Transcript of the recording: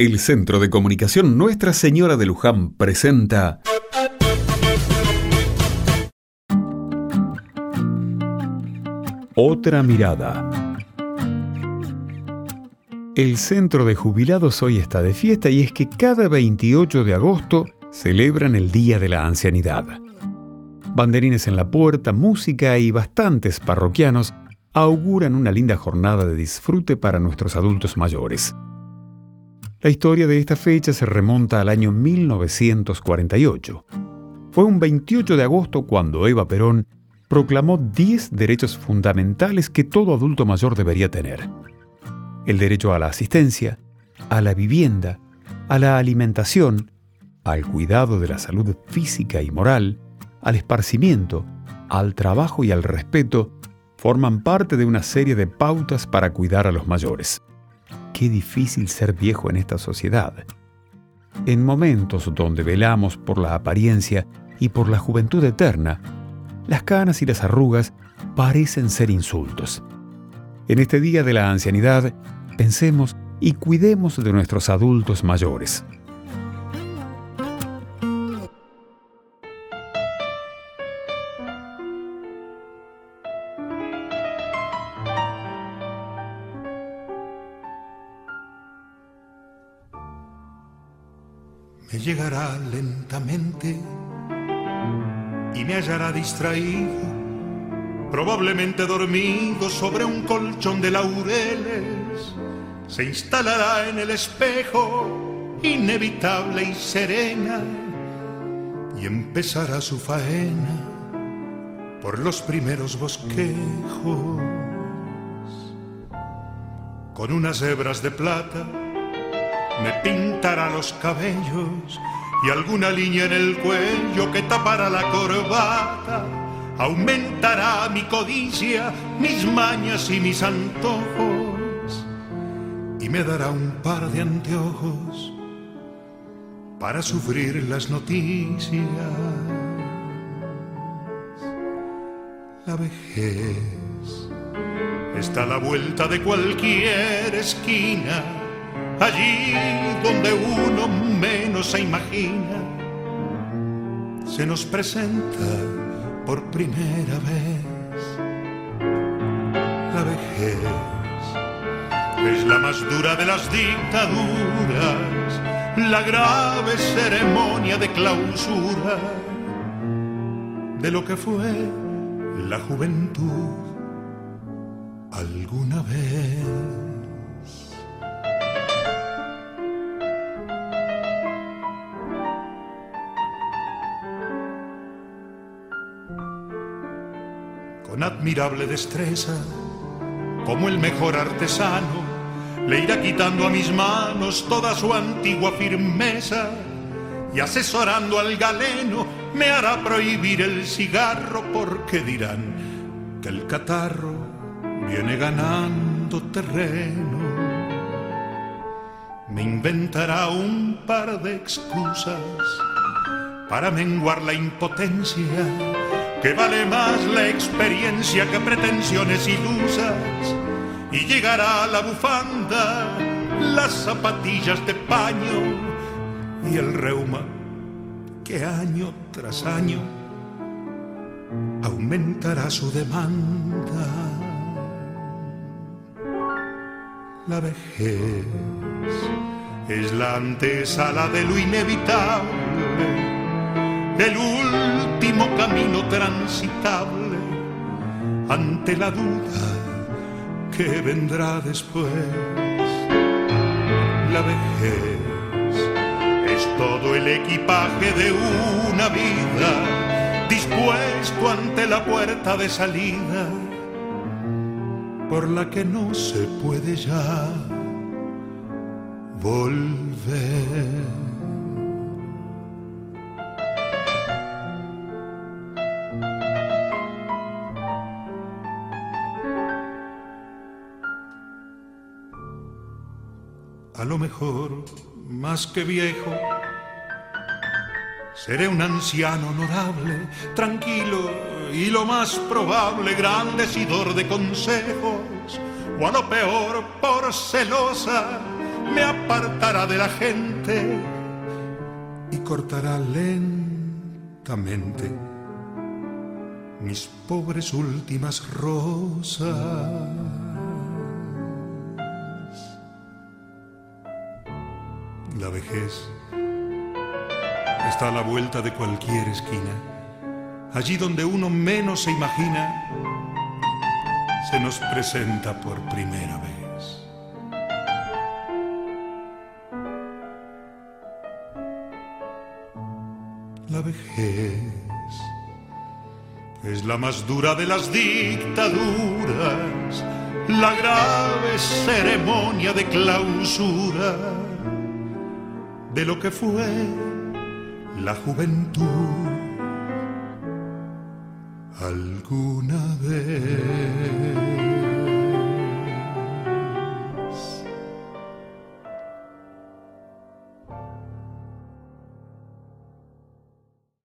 El Centro de Comunicación Nuestra Señora de Luján presenta Otra mirada. El Centro de Jubilados hoy está de fiesta y es que cada 28 de agosto celebran el Día de la Ancianidad. Banderines en la puerta, música y bastantes parroquianos auguran una linda jornada de disfrute para nuestros adultos mayores. La historia de esta fecha se remonta al año 1948. Fue un 28 de agosto cuando Eva Perón proclamó 10 derechos fundamentales que todo adulto mayor debería tener. El derecho a la asistencia, a la vivienda, a la alimentación, al cuidado de la salud física y moral, al esparcimiento, al trabajo y al respeto, forman parte de una serie de pautas para cuidar a los mayores qué difícil ser viejo en esta sociedad. En momentos donde velamos por la apariencia y por la juventud eterna, las canas y las arrugas parecen ser insultos. En este día de la ancianidad, pensemos y cuidemos de nuestros adultos mayores. Me llegará lentamente y me hallará distraído, probablemente dormido sobre un colchón de laureles. Se instalará en el espejo, inevitable y serena, y empezará su faena por los primeros bosquejos. Con unas hebras de plata, me pintará los cabellos y alguna línea en el cuello que tapará la corbata. Aumentará mi codicia, mis mañas y mis antojos y me dará un par de anteojos para sufrir las noticias. La vejez está a la vuelta de cualquier esquina allí donde uno menos se imagina, se nos presenta por primera vez la vejez. Es la más dura de las dictaduras, la grave ceremonia de clausura de lo que fue la juventud alguna vez. Con admirable destreza, como el mejor artesano, le irá quitando a mis manos toda su antigua firmeza y asesorando al galeno me hará prohibir el cigarro porque dirán que el catarro viene ganando terreno. Me inventará un par de excusas para menguar la impotencia que vale más la experiencia que pretensiones ilusas, y llegará la bufanda, las zapatillas de paño y el reuma que año tras año aumentará su demanda. La vejez es la antesala de lo inevitable el último camino transitable ante la duda que vendrá después. La vejez es todo el equipaje de una vida dispuesto ante la puerta de salida por la que no se puede ya volver. A lo mejor más que viejo. Seré un anciano honorable, tranquilo y lo más probable, gran decidor de consejos, o a lo peor por celosa me apartará de la gente y cortará lentamente mis pobres últimas rosas. La vejez está a la vuelta de cualquier esquina. Allí donde uno menos se imagina, se nos presenta por primera vez. La vejez es la más dura de las dictaduras, la grave ceremonia de clausura de lo que fue la juventud alguna vez.